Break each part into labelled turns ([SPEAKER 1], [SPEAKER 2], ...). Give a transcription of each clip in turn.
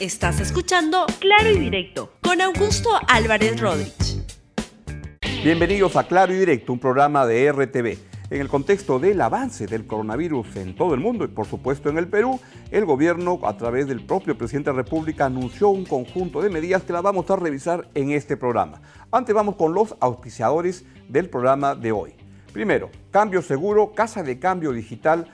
[SPEAKER 1] Estás escuchando Claro y Directo con Augusto Álvarez Rodríguez.
[SPEAKER 2] Bienvenidos a Claro y Directo, un programa de RTV. En el contexto del avance del coronavirus en todo el mundo y por supuesto en el Perú, el gobierno a través del propio presidente de la República anunció un conjunto de medidas que las vamos a revisar en este programa. Antes vamos con los auspiciadores del programa de hoy. Primero, Cambio Seguro, Casa de Cambio Digital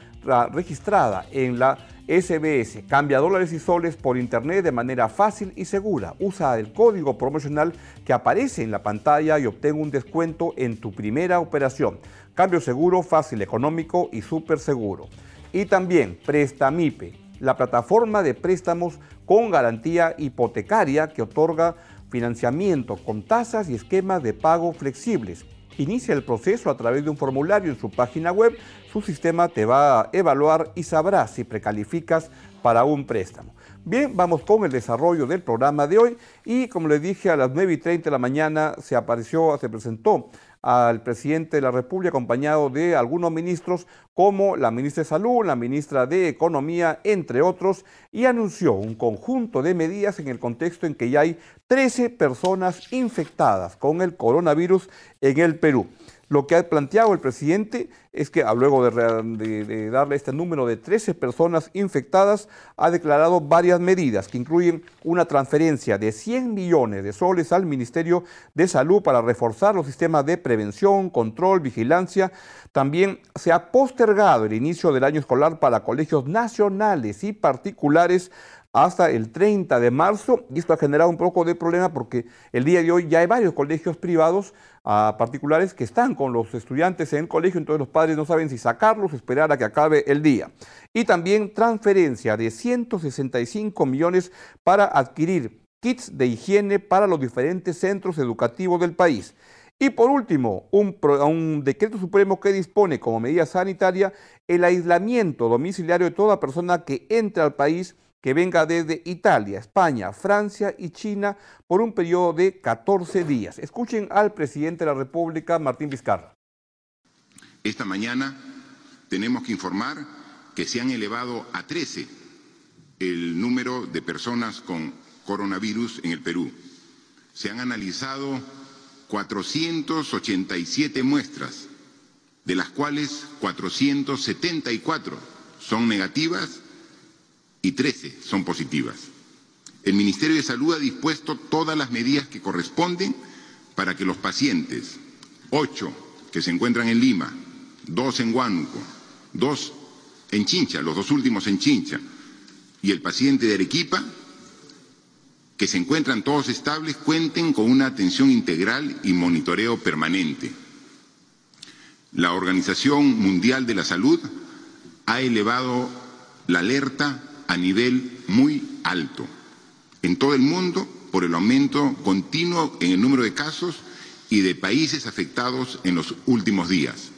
[SPEAKER 2] registrada en la SBS. Cambia dólares y soles por internet de manera fácil y segura. Usa el código promocional que aparece en la pantalla y obtén un descuento en tu primera operación. Cambio seguro, fácil, económico y súper seguro. Y también Prestamipe, la plataforma de préstamos con garantía hipotecaria que otorga financiamiento con tasas y esquemas de pago flexibles. Inicia el proceso a través de un formulario en su página web. Su sistema te va a evaluar y sabrá si precalificas para un préstamo. Bien, vamos con el desarrollo del programa de hoy y como les dije a las 9 y 30 de la mañana se apareció, se presentó al presidente de la República acompañado de algunos ministros como la ministra de Salud, la ministra de Economía, entre otros, y anunció un conjunto de medidas en el contexto en que ya hay 13 personas infectadas con el coronavirus en el Perú. Lo que ha planteado el presidente es que ah, luego de, darle este número de 13 personas infectadas, ha declarado varias medidas que incluyen una transferencia de 100 millones de soles al Ministerio de Salud para reforzar los sistemas de prevención, control, vigilancia. También se ha postergado el inicio del año escolar para colegios nacionales y particulares hasta el 30 de marzo y esto ha generado un poco de problema porque el día de hoy ya hay varios colegios privados a particulares que están con los estudiantes en el colegio, entonces los padres no saben si sacarlos, esperar a que acabe el día. Y también transferencia de 165 millones para adquirir kits de higiene para los diferentes centros educativos del país. Y por último, un, un, decreto supremo que dispone como medida sanitaria el aislamiento domiciliario de toda persona que entre al país que venga desde Italia, España, Francia y China por un periodo de 14 días. Escuchen al presidente de la República, Martín Vizcarra.
[SPEAKER 3] Esta mañana tenemos que informar que se han elevado a 13 el número de personas con coronavirus en el Perú. Se han analizado 487 muestras, de las cuales 474 son negativas y 13 son positivas. El Ministerio de Salud ha dispuesto todas las medidas que corresponden para que los pacientes, ocho que se encuentran en Lima, dos en Huánuco, dos en Chincha, los dos últimos en Chincha, y el paciente de Arequipa, que se encuentran todos estables, cuenten con una atención integral y monitoreo permanente. La Organización Mundial de la Salud ha elevado la alerta a nivel muy alto en todo el mundo por el aumento continuo en el número de casos y de países afectados en los últimos días.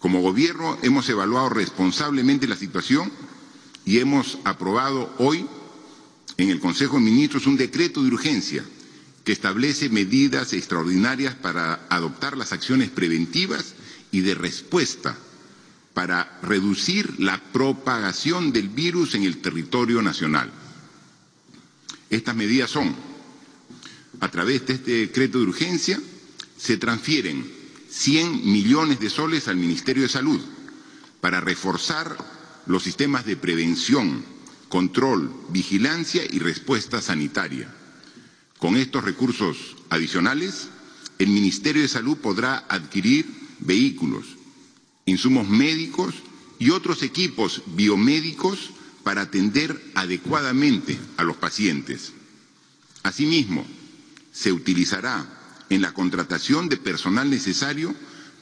[SPEAKER 3] Como gobierno hemos evaluado responsablemente la situación y hemos aprobado hoy en el Consejo de Ministros un decreto de urgencia que establece medidas extraordinarias para adoptar las acciones preventivas y de respuesta para reducir la propagación del virus en el territorio nacional. Estas medidas son, a través de este decreto de urgencia, se transfieren 100 millones de soles al Ministerio de Salud para reforzar los sistemas de prevención, control, vigilancia y respuesta sanitaria. Con estos recursos adicionales, el Ministerio de Salud podrá adquirir vehículos, insumos médicos y otros equipos biomédicos para atender adecuadamente a los pacientes. Asimismo, se utilizará en la contratación de personal necesario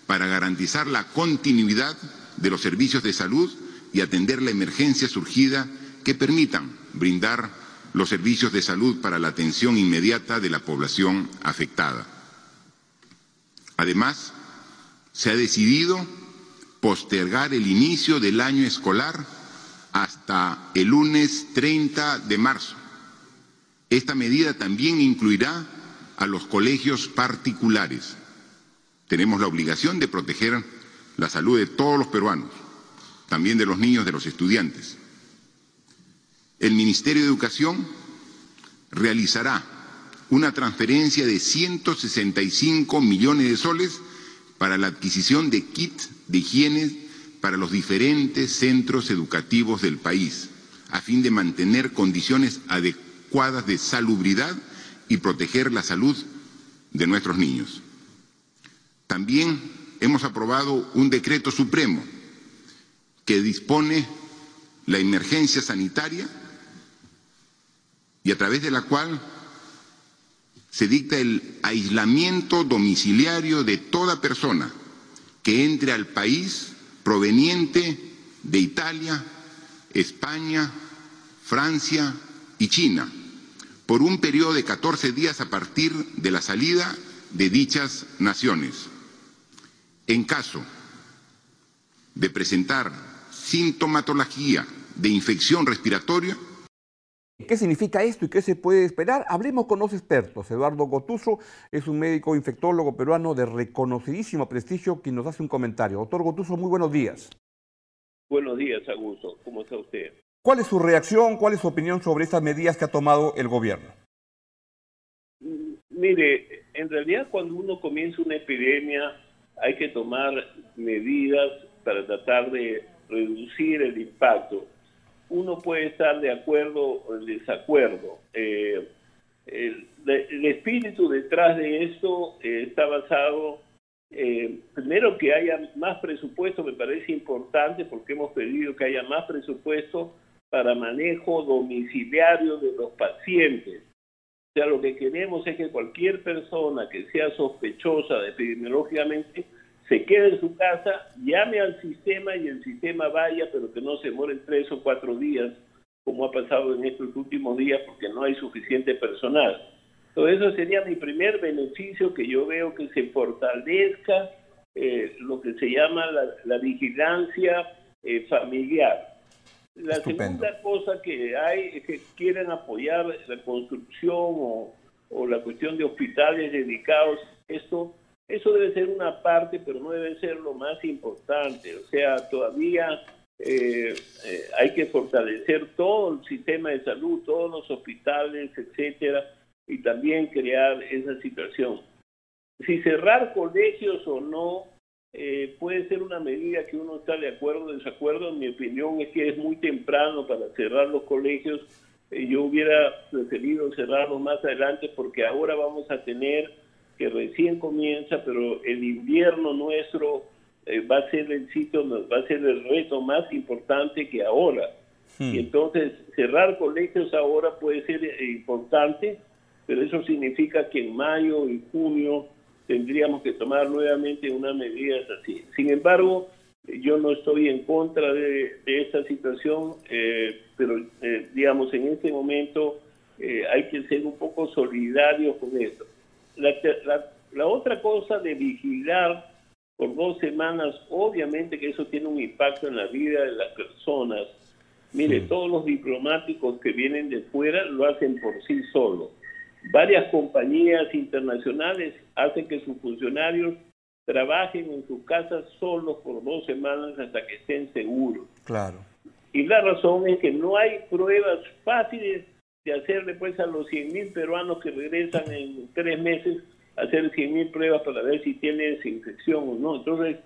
[SPEAKER 3] para garantizar la continuidad de los servicios de salud y atender la emergencia surgida que permitan brindar los servicios de salud para la atención inmediata de la población afectada. Además, se ha decidido postergar el inicio del año escolar hasta el lunes 30 de marzo. Esta medida también incluirá a los colegios particulares. Tenemos la obligación de proteger la salud de todos los peruanos, también de los niños, de los estudiantes. El Ministerio de Educación realizará una transferencia de 165 millones de soles para la adquisición de kits de higiene para los diferentes centros educativos del país, a fin de mantener condiciones adecuadas de salubridad y proteger la salud de nuestros niños. También hemos aprobado un decreto supremo que dispone la emergencia sanitaria y a través de la cual se dicta el aislamiento domiciliario de toda persona que entre al país proveniente de Italia, España, Francia y China por un periodo de 14 días a partir de la salida de dichas naciones. En caso de presentar sintomatología de infección respiratoria,
[SPEAKER 2] ¿Qué significa esto y qué se puede esperar? Hablemos con los expertos. Eduardo Gotuso es un médico infectólogo peruano de reconocidísimo prestigio quien nos hace un comentario. Doctor Gotuso, muy buenos días.
[SPEAKER 4] Buenos días, Augusto. ¿Cómo está usted?
[SPEAKER 2] ¿Cuál es su reacción, cuál es su opinión sobre estas medidas que ha tomado el gobierno?
[SPEAKER 4] Mm, mire, en realidad cuando uno comienza una epidemia hay que tomar medidas para tratar de reducir el impacto uno puede estar de acuerdo o en desacuerdo. Eh, el, espíritu detrás de esto eh, está basado, eh, primero que haya más presupuesto, me parece importante porque hemos pedido que haya más presupuesto para manejo domiciliario de los pacientes. O sea, lo que queremos es que cualquier persona que sea sospechosa epidemiológicamente se quede en su casa, llame al sistema y el sistema vaya, pero que no se mueren tres o cuatro días, como ha pasado en estos últimos días, porque no hay suficiente personal. Entonces, eso sería mi primer beneficio, que yo veo que se fortalezca eh, lo que se llama la, vigilancia eh, familiar. La segunda cosa que hay es que quieren apoyar la construcción o, o la cuestión de hospitales dedicados a esto eso debe ser una parte, pero no debe ser lo más importante. O sea, todavía eh, eh, hay que fortalecer todo el sistema de salud, todos los hospitales, etcétera, y también crear esa situación. Si cerrar colegios o no eh, puede ser una medida que uno está de acuerdo o desacuerdo. Mi opinión es que es muy temprano para cerrar los colegios. yo hubiera preferido cerrarlos más adelante porque ahora vamos a tener que recién comienza, pero el invierno nuestro eh, va a ser el sitio, va a ser el reto más importante que ahora. Hmm. Y entonces cerrar colegios ahora puede ser eh, importante, pero eso significa que en mayo y junio tendríamos que tomar nuevamente unas medidas así. Sin embargo, yo no estoy en contra de, esta situación, eh, pero digamos, en este momento hay que ser un poco solidarios con esto. La, otra cosa de vigilar por dos semanas, obviamente que eso tiene un impacto en la vida de las personas. Mire, todos los diplomáticos que vienen de fuera lo hacen por sí solos. Varias compañías internacionales hacen que sus funcionarios trabajen en sus casas solos por dos semanas hasta que estén seguros.
[SPEAKER 2] Claro.
[SPEAKER 4] Y la razón es que no hay pruebas fáciles de hacerle pues a los 100.000 peruanos que regresan en tres meses, hacer 100.000 pruebas para ver si tienen esa infección o no. Entonces,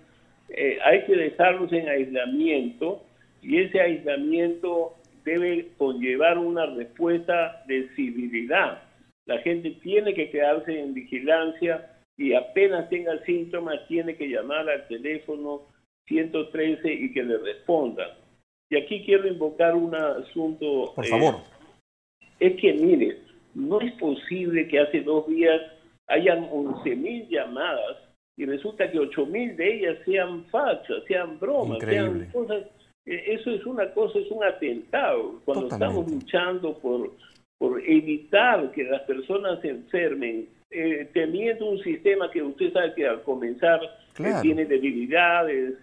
[SPEAKER 4] eh, hay que dejarlos en aislamiento y ese aislamiento debe conllevar una respuesta de civilidad. La gente tiene que quedarse en vigilancia y apenas tenga síntomas tiene que llamar al teléfono 113 y que le respondan. Y aquí quiero invocar un asunto.
[SPEAKER 2] Por favor. Eh,
[SPEAKER 4] es que, mire, no es posible que hace dos días hayan 11.000 llamadas y resulta que 8.000 de ellas sean falsas, sean bromas, sean cosas. Eh, eso es una cosa, es un atentado. Cuando estamos luchando por, por evitar que las personas se enfermen, eh, teniendo un sistema que usted sabe que al comenzar eh, tiene debilidades,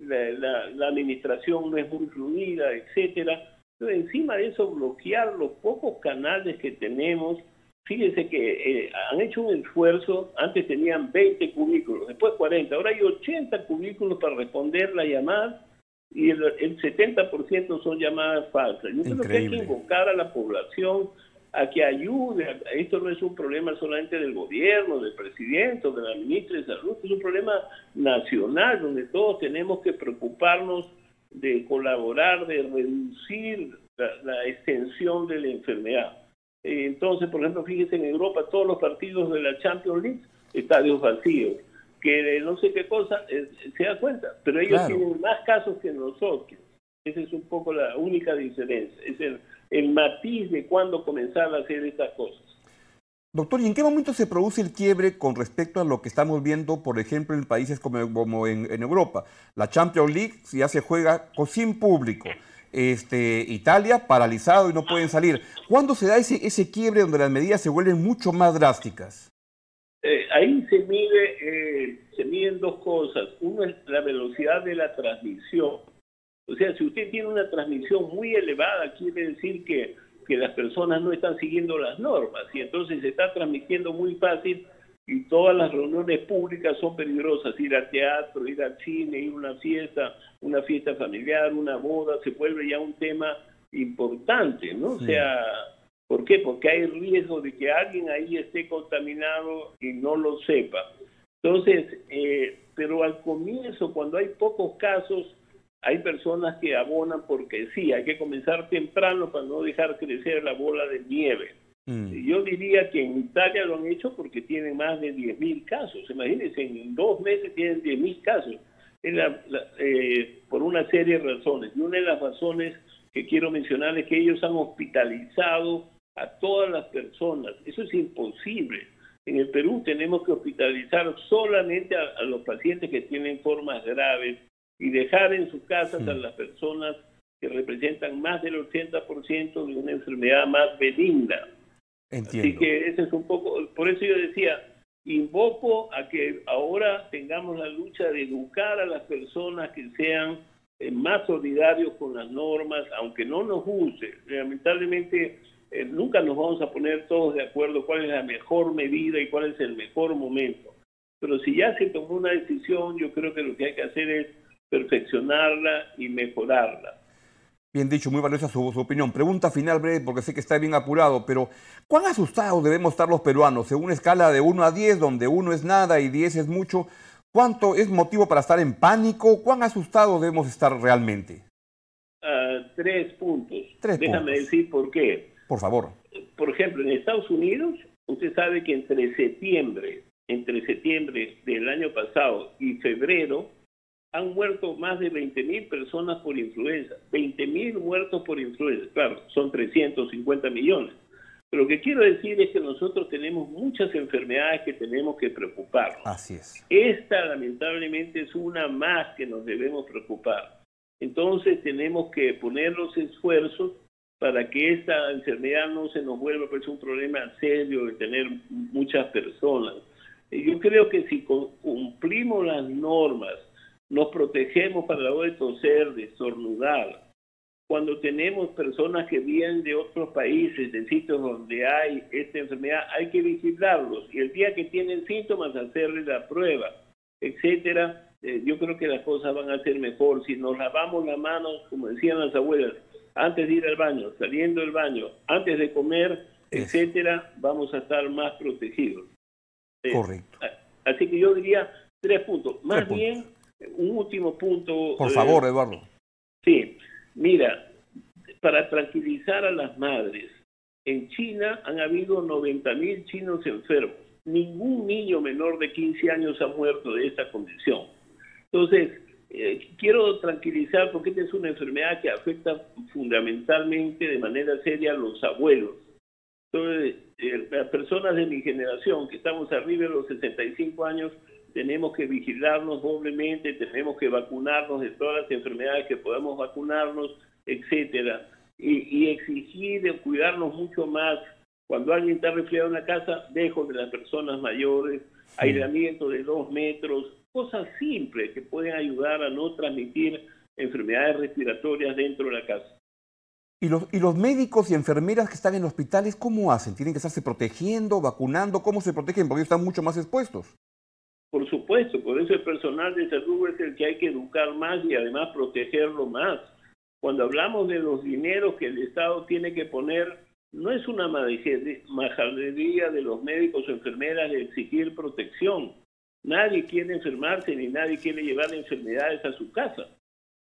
[SPEAKER 4] la, la, administración no es muy fluida, etcétera encima de eso, bloquear los pocos canales que tenemos. Fíjense que eh, han hecho un esfuerzo, antes tenían 20 cubículos, después 40, ahora hay 80 cubículos para responder la llamada y el, 70% son llamadas falsas. Yo creo que hay que invocar a la población a que ayude. Esto no es un problema solamente del gobierno, del presidente, de la ministra de Salud, es un problema nacional donde todos tenemos que preocuparnos de colaborar, de reducir la, extensión de la enfermedad. Eh, entonces, por ejemplo, fíjense en Europa todos los partidos de la Champions League, estadios vacíos, que no sé qué cosa, eh, se da cuenta, pero ellos tienen más casos que nosotros. Esa es un poco la única diferencia, es el, el matiz de cuándo comenzar a hacer estas cosas.
[SPEAKER 2] Doctor, ¿y en qué momento se produce el quiebre con respecto a lo que estamos viendo, por ejemplo, en países como, en, Europa? La Champions League ya se juega sin público. Este, Italia paralizado y no pueden salir. ¿Cuándo se da ese, ese quiebre donde las medidas se vuelven mucho más drásticas?
[SPEAKER 4] Eh, ahí se mide, eh, se miden dos cosas. Uno es la velocidad de la transmisión. O sea, si usted tiene una transmisión muy elevada, quiere decir que que las personas no están siguiendo las normas y entonces se está transmitiendo muy fácil y todas las reuniones públicas son peligrosas, ir al teatro, ir al cine, ir a una fiesta, una fiesta familiar, una boda, se vuelve ya un tema importante, ¿no? O sea, ¿por qué? Porque hay riesgo de que alguien ahí esté contaminado y no lo sepa. Entonces, eh, pero al comienzo, cuando hay pocos casos, hay personas que abonan porque sí, hay que comenzar temprano para no dejar crecer la bola de nieve. Mm. Yo diría que en Italia lo han hecho porque tienen más de 10.000 casos. Imagínense, en dos meses tienen 10.000 casos. Eh, por una serie de razones. Y una de las razones que quiero mencionar es que ellos han hospitalizado a todas las personas. Eso es imposible. En el Perú tenemos que hospitalizar solamente a los pacientes que tienen formas graves y dejar en sus casas a las personas que representan más del 80% de una enfermedad más benigna. Así que ese es un poco, por eso yo decía, invoco a que ahora tengamos la lucha de educar a las personas que sean eh, más solidarios con las normas, aunque no nos guste. Lamentablemente eh, nunca nos vamos a poner todos de acuerdo cuál es la mejor medida y cuál es el mejor momento. Pero si ya se tomó una decisión, yo creo que lo que hay que hacer es perfeccionarla y mejorarla.
[SPEAKER 2] Bien dicho, muy valiosa su, opinión. Pregunta final breve, porque sé que está bien apurado, pero ¿cuán asustados debemos estar los peruanos? En una escala de 1 a 10, donde 1 es nada y 10 es mucho, ¿cuánto es motivo para estar en pánico? ¿Cuán asustados debemos estar realmente?
[SPEAKER 4] Uh, tres puntos. Déjame decir por qué.
[SPEAKER 2] Por favor.
[SPEAKER 4] Por ejemplo, en Estados Unidos, usted sabe que entre septiembre, entre septiembre del año pasado y febrero, han muerto más de 20.000 personas por influenza. 20.000 muertos por influenza. Claro, son 350 millones. Pero lo que quiero decir es que nosotros tenemos muchas enfermedades que tenemos que preocuparnos.
[SPEAKER 2] Así es.
[SPEAKER 4] Esta lamentablemente es una más que nos debemos preocupar. Entonces tenemos que poner los esfuerzos para que esta enfermedad no se nos vuelva pues, un problema serio de tener muchas personas. Yo creo que si cumplimos las normas, nos protegemos para la hora de toser, de estornudar. Cuando tenemos personas que vienen de otros países, de sitios donde hay esta enfermedad, hay que vigilarlos y el día que tienen síntomas hacerles la prueba, etcétera. Eh, yo creo que las cosas van a ser mejor si nos lavamos las manos, como decían las abuelas, antes de ir al baño, saliendo del baño, antes de comer, etcétera, vamos a estar más protegidos.
[SPEAKER 2] Eh, Correcto.
[SPEAKER 4] Así que yo diría tres puntos. Más bien, un último punto.
[SPEAKER 2] Por favor, eh, Eduardo.
[SPEAKER 4] Sí, mira, para tranquilizar a las madres, en China han habido 90.000 chinos enfermos. Ningún niño menor de 15 años ha muerto de esta condición. Entonces, eh, quiero tranquilizar porque esta es una enfermedad que afecta fundamentalmente de manera seria a los abuelos. Entonces, eh, las personas de mi generación, que estamos arriba de los 65 años, tenemos que vigilarnos doblemente, tenemos que vacunarnos de todas las enfermedades que podamos vacunarnos, etcétera, y, exigir de cuidarnos mucho más. Cuando alguien está resfriado en la casa, dejo de las personas mayores, aislamiento de dos metros, cosas simples que pueden ayudar a no transmitir enfermedades respiratorias dentro de la casa.
[SPEAKER 2] ¿Y los, ¿Y los médicos y enfermeras que están en hospitales cómo hacen? ¿Tienen que estarse protegiendo, vacunando? ¿Cómo se protegen? Porque están mucho más expuestos.
[SPEAKER 4] Por supuesto, por eso el personal de salud es el que hay que educar más y además protegerlo más. Cuando hablamos de los dineros que el Estado tiene que poner, no es una majadería de los médicos o enfermeras de exigir protección. Nadie quiere enfermarse ni nadie quiere llevar enfermedades a su casa.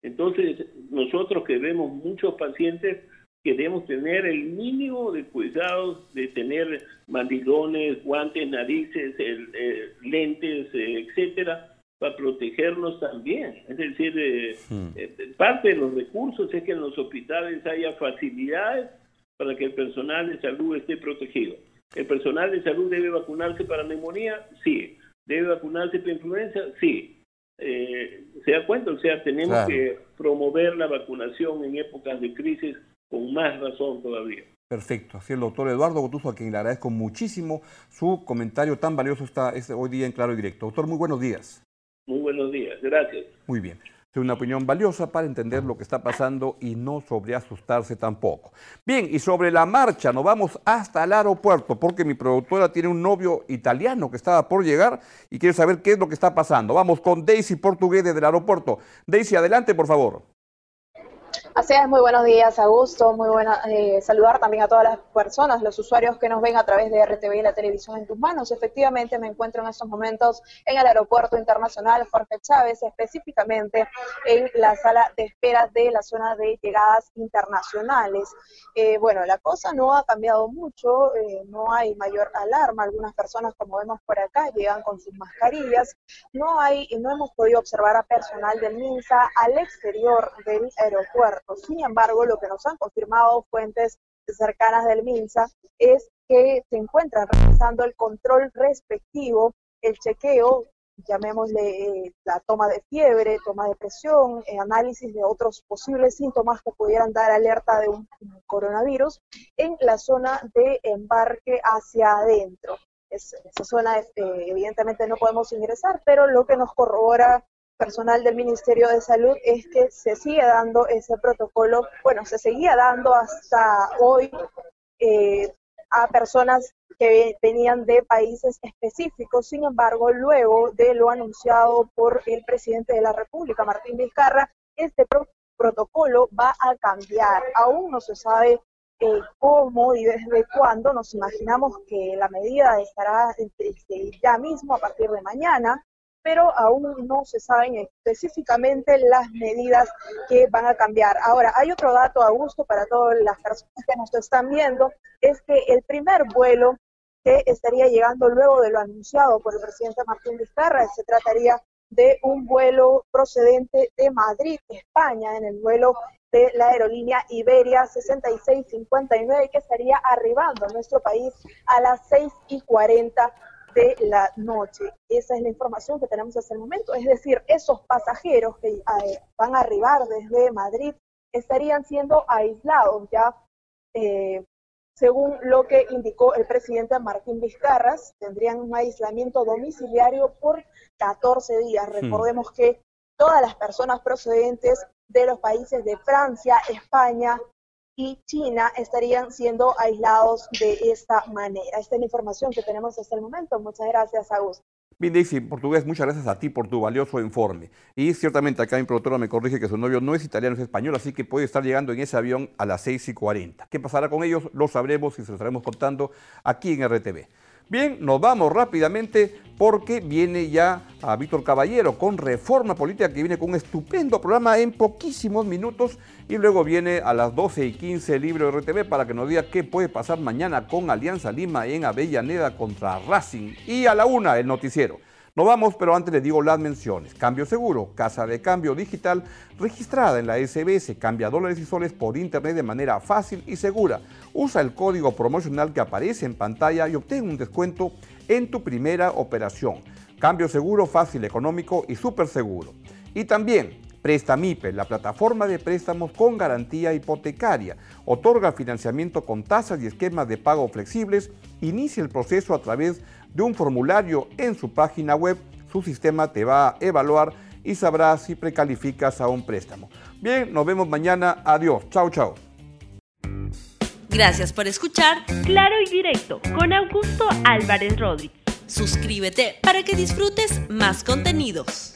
[SPEAKER 4] Entonces, nosotros que vemos muchos pacientes, queremos tener el mínimo de cuidados de tener mandilones, guantes, narices, eh, lentes, eh, etcétera, para protegernos también. Es decir, eh, hmm. parte de los recursos es que en los hospitales haya facilidades para que el personal de salud esté protegido. ¿El personal de salud debe vacunarse para neumonía? Sí. ¿Debe vacunarse para influenza? Sí. ¿Se da cuenta? O sea, tenemos que promover la vacunación en épocas de crisis con más razón todavía.
[SPEAKER 2] Perfecto, así el doctor Eduardo Gotuso, a quien le agradezco muchísimo su comentario tan valioso está hoy día en Claro y Directo. Doctor, muy buenos días.
[SPEAKER 4] Muy buenos días, gracias.
[SPEAKER 2] Muy bien. Es una opinión valiosa para entender lo que está pasando y no sobre asustarse tampoco. Bien, y sobre la marcha, nos vamos hasta el aeropuerto porque mi productora tiene un novio italiano que estaba por llegar y quiere saber qué es lo que está pasando. Vamos con Daisy Portugués desde el aeropuerto. Daisy, adelante, por favor.
[SPEAKER 5] Así es, muy buenos días, Augusto. Muy buena eh, saludar también a todas las personas, los usuarios que nos ven a través de RTV y la televisión en tus manos. Efectivamente, me encuentro en estos momentos en el Aeropuerto Internacional Jorge Chávez, específicamente en la sala de espera de la zona de llegadas internacionales. Eh, bueno, la cosa no ha cambiado mucho, eh, no hay mayor alarma. Algunas personas, como vemos por acá, llegan con sus mascarillas. No hay, no hemos podido observar a personal del MINSA al exterior del aeropuerto. Sin embargo, lo que nos han confirmado fuentes cercanas del MINSA es que se encuentran realizando el control respectivo, el chequeo, llamémosle eh, la toma de fiebre, toma de presión, eh, análisis de otros posibles síntomas que pudieran dar alerta de un, coronavirus en la zona de embarque hacia adentro. esa zona, este, evidentemente, no podemos ingresar, pero lo que nos corrobora personal del Ministerio de Salud es que se sigue dando ese protocolo, bueno, se seguía dando hasta hoy eh, a personas que venían de países específicos. Sin embargo, luego de lo anunciado por el presidente de la República, Martín Vizcarra, este protocolo va a cambiar. Aún no se sabe eh, cómo y desde cuándo. Nos imaginamos que la medida estará este, ya mismo a partir de mañana pero aún no se saben específicamente las medidas que van a cambiar. Ahora, hay otro dato, Augusto, para todas las personas que nos están viendo, es que el primer vuelo que estaría llegando luego de lo anunciado por el presidente Martín Vizcarra, se trataría de un vuelo procedente de Madrid, España, en el vuelo de la aerolínea Iberia 6659, que estaría arribando a nuestro país a las 6 y 40 de la noche. Esa es la información que tenemos hasta el momento. Es decir, esos pasajeros que eh, van a arribar desde Madrid estarían siendo aislados ya, eh, según lo que indicó el presidente Martín Vizcarras, tendrían un aislamiento domiciliario por 14 días. Hmm. Recordemos que todas las personas procedentes de los países de Francia, España, y China estarían siendo aislados de esta manera. Esta es la información que tenemos hasta el momento. Muchas gracias, Augusto.
[SPEAKER 2] Bien, Daisy, portugués, muchas gracias a ti por tu valioso informe. Y ciertamente acá mi productora me corrige que su novio no es italiano, es español, así que puede estar llegando en ese avión a las 6 y 40. ¿Qué pasará con ellos? Lo sabremos y se lo estaremos contando aquí en RTV. Bien, nos vamos rápidamente porque viene ya a Víctor Caballero con Reforma Política que viene con un estupendo programa en poquísimos minutos y luego viene a las 12 y 15 el libro de RTV para que nos diga qué puede pasar mañana con Alianza Lima en Avellaneda contra Racing y a la una el noticiero. No vamos, pero antes les digo las menciones. Cambio seguro, casa de cambio digital registrada en la SBS, cambia dólares y soles por internet de manera fácil y segura. Usa el código promocional que aparece en pantalla y obtén un descuento en tu primera operación. Cambio seguro, fácil, económico y súper seguro. Y también Prestamipe, la plataforma de préstamos con garantía hipotecaria. Otorga financiamiento con tasas y esquemas de pago flexibles. Inicia el proceso a través de un formulario en su página web. Su sistema te va a evaluar y sabrá si precalificas a un préstamo. Bien, nos vemos mañana. Adiós. Chao, chao.
[SPEAKER 1] Gracias por escuchar Claro y Directo con Augusto Álvarez Rodríguez. Suscríbete para que disfrutes más contenidos.